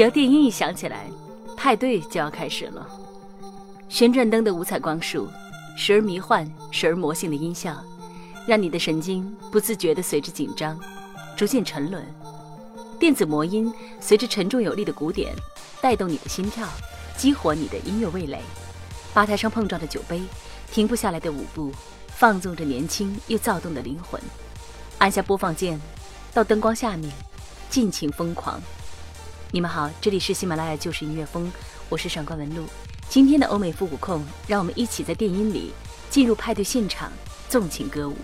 只要电音一响起来，派对就要开始了。旋转灯的五彩光束，时而迷幻，时而魔性的音效，让你的神经不自觉地随着紧张，逐渐沉沦。电子魔音随着沉重有力的鼓点，带动你的心跳，激活你的音乐味蕾。吧台上碰撞的酒杯，停不下来的舞步，放纵着年轻又躁动的灵魂。按下播放键，到灯光下面，尽情疯狂。你们好，这里是喜马拉雅就是音乐风，我是上官文露。今天的欧美复古控，让我们一起在电音里进入派对现场，纵情歌舞。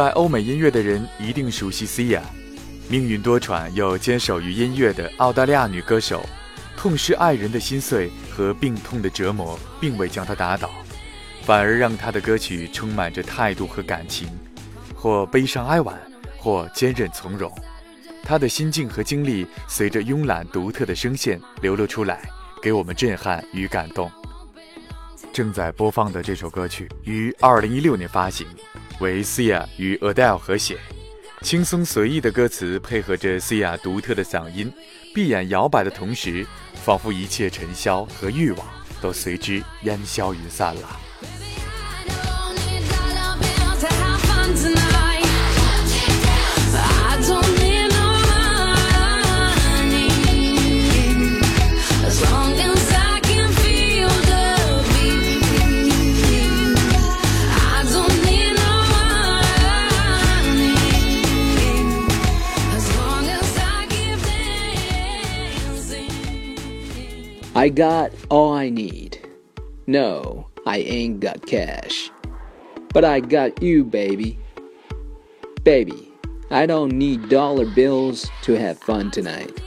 热爱欧美音乐的人一定熟悉 Sia，命运多舛又坚守于音乐的澳大利亚女歌手，痛失爱人的心碎和病痛的折磨，并未将她打倒，反而让她的歌曲充满着态度和感情，或悲伤哀婉，或坚韧从容。她的心境和经历随着慵懒独特的声线流露出来，给我们震撼与感动。正在播放的这首歌曲于2016年发行。为 Sia 与 Adele 合写，轻松随意的歌词配合着 Sia 独特的嗓音，闭眼摇摆的同时，仿佛一切尘嚣和欲望都随之烟消云散了。I got all I need. No, I ain't got cash. But I got you, baby. Baby, I don't need dollar bills to have fun tonight.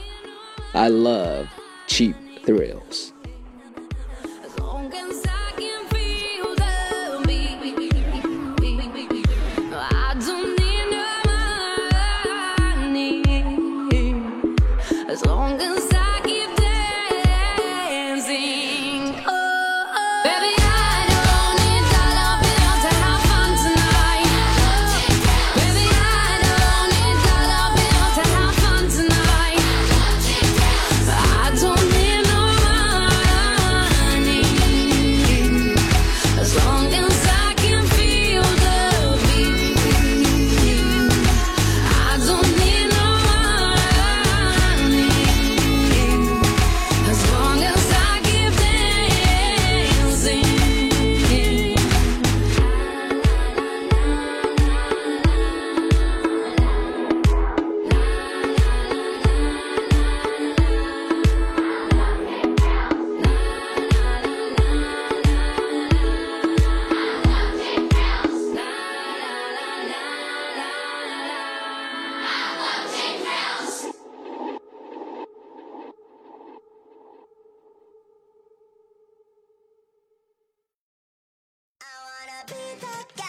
I love cheap thrills. as long as be the guy.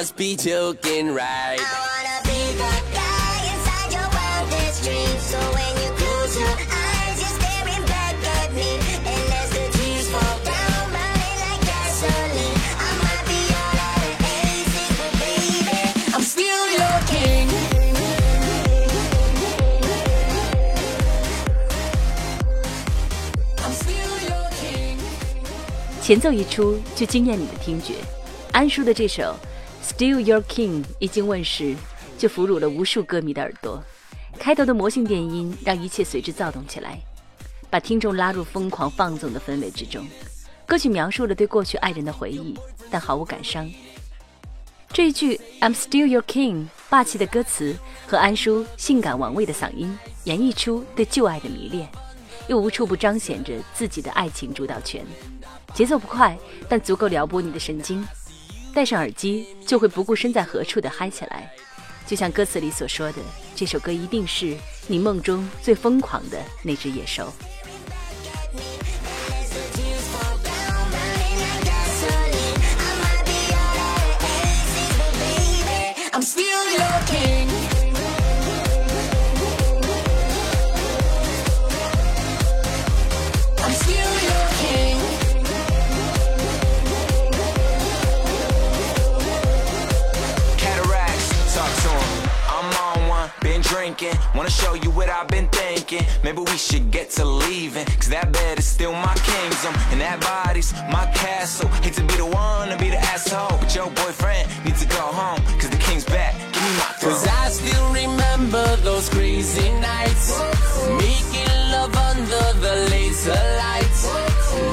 must be joking, right? I wanna be the guy inside your wildest dreams. So when you close your eyes, you're staring back at me. And as the tears fall down, burning like gasoline, I might be all out of aces, but baby, I'm still your king. I'm still your king. 前奏一出就惊艳你的听觉，安叔的这首《 Still Your King》一经问世，就俘虏了无数歌迷的耳朵。开头的魔性电音让一切随之躁动起来，把听众拉入疯狂放纵的氛围之中。歌曲描述了对过去爱人的回忆，但毫无感伤。这一句 "I'm still your king" 霸气的歌词和安叔性感玩味的嗓音，演绎出对旧爱的迷恋，又无处不彰显着自己的爱情主导权。节奏不快，但足够撩拨你的神经。戴上耳机，就会不顾身在何处的嗨起来。就像歌词里所说的，这首歌一定是你梦中最疯狂的那只野兽。as the tears fall drinking. Wanna show you what I've been thinking. Maybe we should get to leaving. Cause that bed is still my kingdom. And that body's my castle. Hate to be the one to be the asshole. But your boyfriend needs to go home. Cause the king's back. Give me my Cause. I still remember those crazy nights. Making love under the laser lights.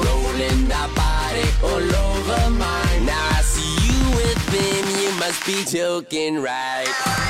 Rolling that body all over mine. Now I see you with him, you must be joking, right?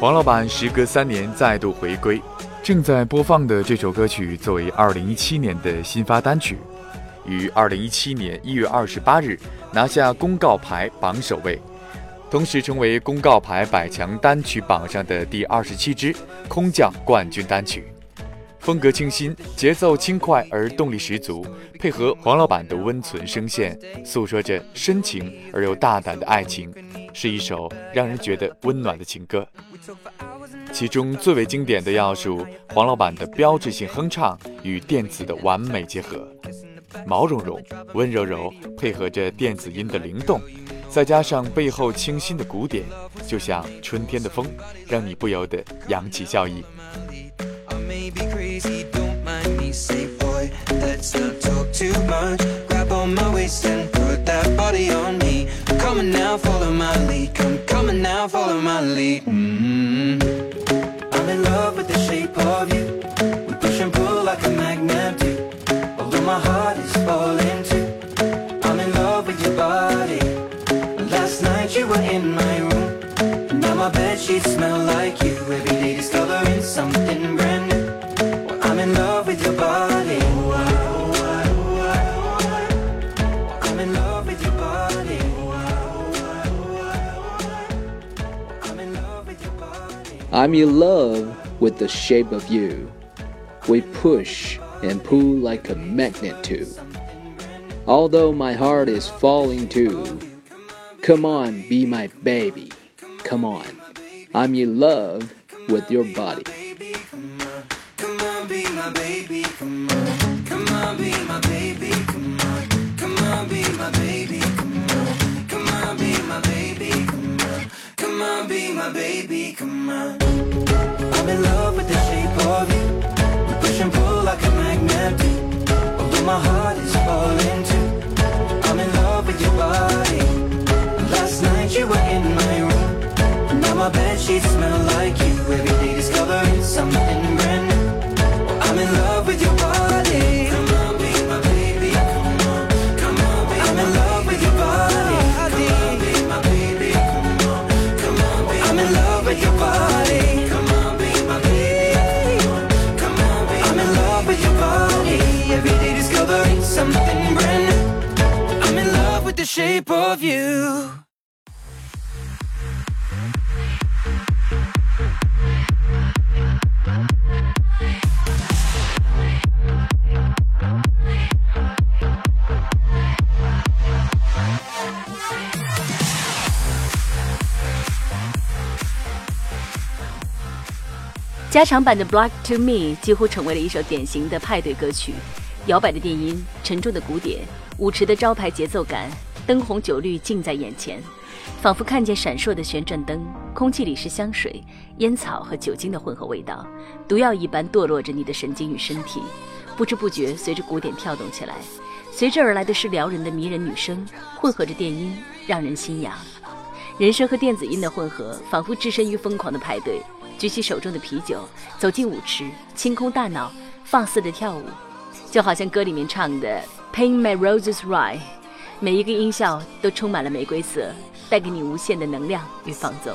黄老板时隔三年再度回归，正在播放的这首歌曲作为2017年的新发单曲，于2017年1月28日拿下公告牌榜首位，同时成为公告牌百强单曲榜上的第二十七支空降冠军单曲。风格清新，节奏轻快而动力十足，配合黄老板的温存声线，诉说着深情而又大胆的爱情，是一首让人觉得温暖的情歌。其中最为经典的要数，黄老板的标志性哼唱与电子的完美结合，毛茸茸、温柔柔，配合着电子音的灵动，再加上背后清新的鼓点，就像春天的风，让你不由得扬起笑意。May be crazy, don't mind me. Say, boy, let's not talk too much. Grab on my waist and put that body on me. Come on now, follow my lead. Come, on now, follow my lead. mm I'm in love with the shape of you. We push and pull like a magnet do. Although my heart is falling I'm in love with the shape of you. We push and pull like a magnet too. Although my heart is falling too. Come on, be my baby. Come on. I'm in love with your body. Of you. 加长版的《Black to Me》几乎成为了一首典型的派对歌曲，摇摆的电音，沉重的鼓点，舞池的招牌节奏感，灯红酒绿近在眼前，仿佛看见闪烁的旋转灯，空气里是香水、烟草和酒精的混合味道，毒药一般堕落着你的神经与身体，不知不觉随着鼓点跳动起来，随之而来的是撩人的迷人女声，混合着电音，让人心痒。人声和电子音的混合，仿佛置身于疯狂的派对。举起手中的啤酒，走进舞池，清空大脑，放肆的跳舞，就好像歌里面唱的 “Paint my roses right”，每一个音效都充满了玫瑰色，带给你无限的能量与放纵。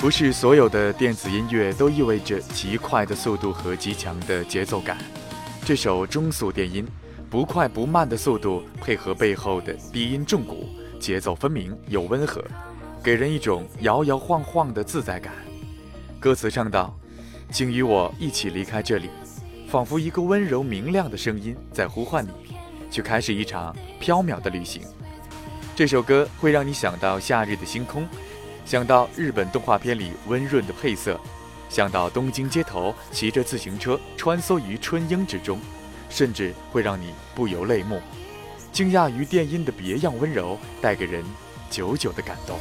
不是所有的电子音乐都意味着极快的速度和极强的节奏感。这首中速电音，不快不慢的速度配合背后的低音重鼓，节奏分明又温和，给人一种摇摇晃晃的自在感。歌词唱道：“请与我一起离开这里，仿佛一个温柔明亮的声音在呼唤你，去开始一场飘渺的旅行。”这首歌会让你想到夏日的星空。想到日本动画片里温润的配色，想到东京街头骑着自行车穿梭于春樱之中，甚至会让你不由泪目，惊讶于电音的别样温柔，带给人久久的感动。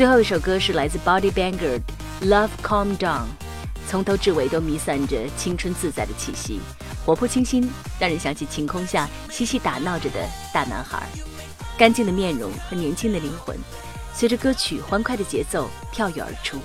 最后一首歌是来自 Body Banger 的《Love Calm Down》，从头至尾都弥散着青春自在的气息，活泼清新，让人想起晴空下嬉戏打闹着的大男孩，干净的面容和年轻的灵魂，随着歌曲欢快的节奏跳跃而出。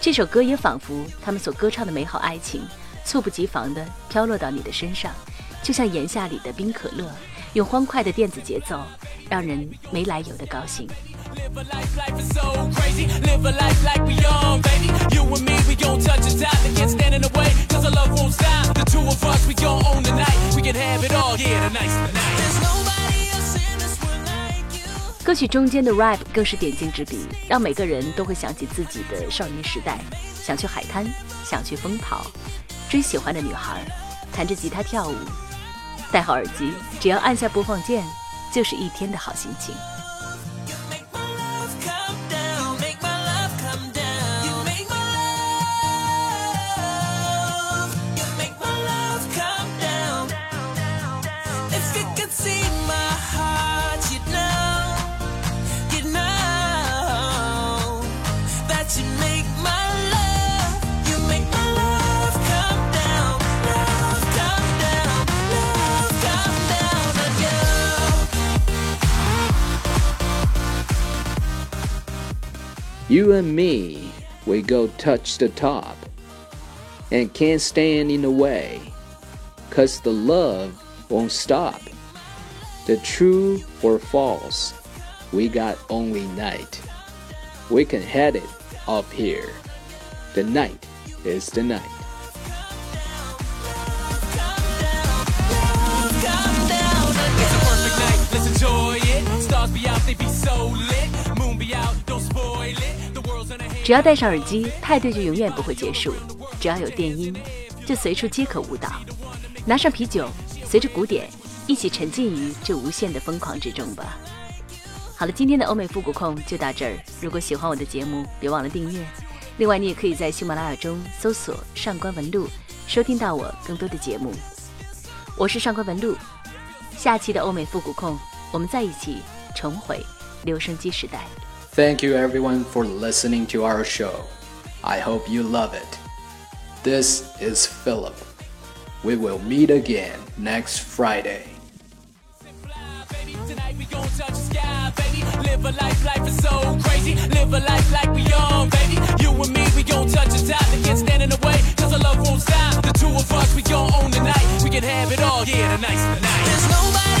这首歌也仿佛他们所歌唱的美好爱情，猝不及防地飘落到你的身上，就像炎夏里的冰可乐，用欢快的电子节奏，让人没来由的高兴。Live a life, life is so crazy. Live a life like we young, baby. You and me, we gon' touch a dot. They can't stand in the way, cause our love won't stop. The two of us, we gon' own the night. We can have it all, yeah, tonight's the night. There's nobody else in this world like you. 歌曲中间的 rap 更是点睛之笔，让每个人都会想起自己的少年时代，想去海滩，想去疯跑，追喜欢的女孩，弹着吉他跳舞。戴好耳机，只要按下播放键，就是一天的好心情。You and me, we go touch the top and can't stand in the way. Cause the love won't stop. The true or false, we got only night. We can head it up here. The night is the night. 只要戴上耳机，派对就永远不会结束；只要有电音，就随处皆可舞蹈。拿上啤酒，随着鼓点，一起沉浸于这无限的疯狂之中吧。好了，今天的欧美复古控就到这儿。如果喜欢我的节目，别忘了订阅。另外，你也可以在喜马拉雅中搜索“上官文露”，收听到我更多的节目。我是上官文露，下期的欧美复古控，我们在一起重回留声机时代。Thank you everyone for listening to our show. I hope you love it. This is Philip. We will meet again next Friday. Live a life, like we baby. You and me, we gon' touch top. They can't stand in the way, cause our love won't stop. The two of us, we gon' own the night. We can have it all, yeah, tonight's the night. There's nobody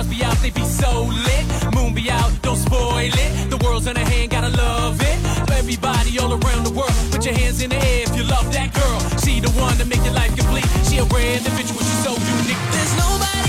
Stars be out, they be so lit, moon be out, don't spoil it. The world's in a hand, gotta love it. Everybody all around the world, put your hands in the air if you love that girl. She the one that make your life complete. She a rare individual, she's so unique.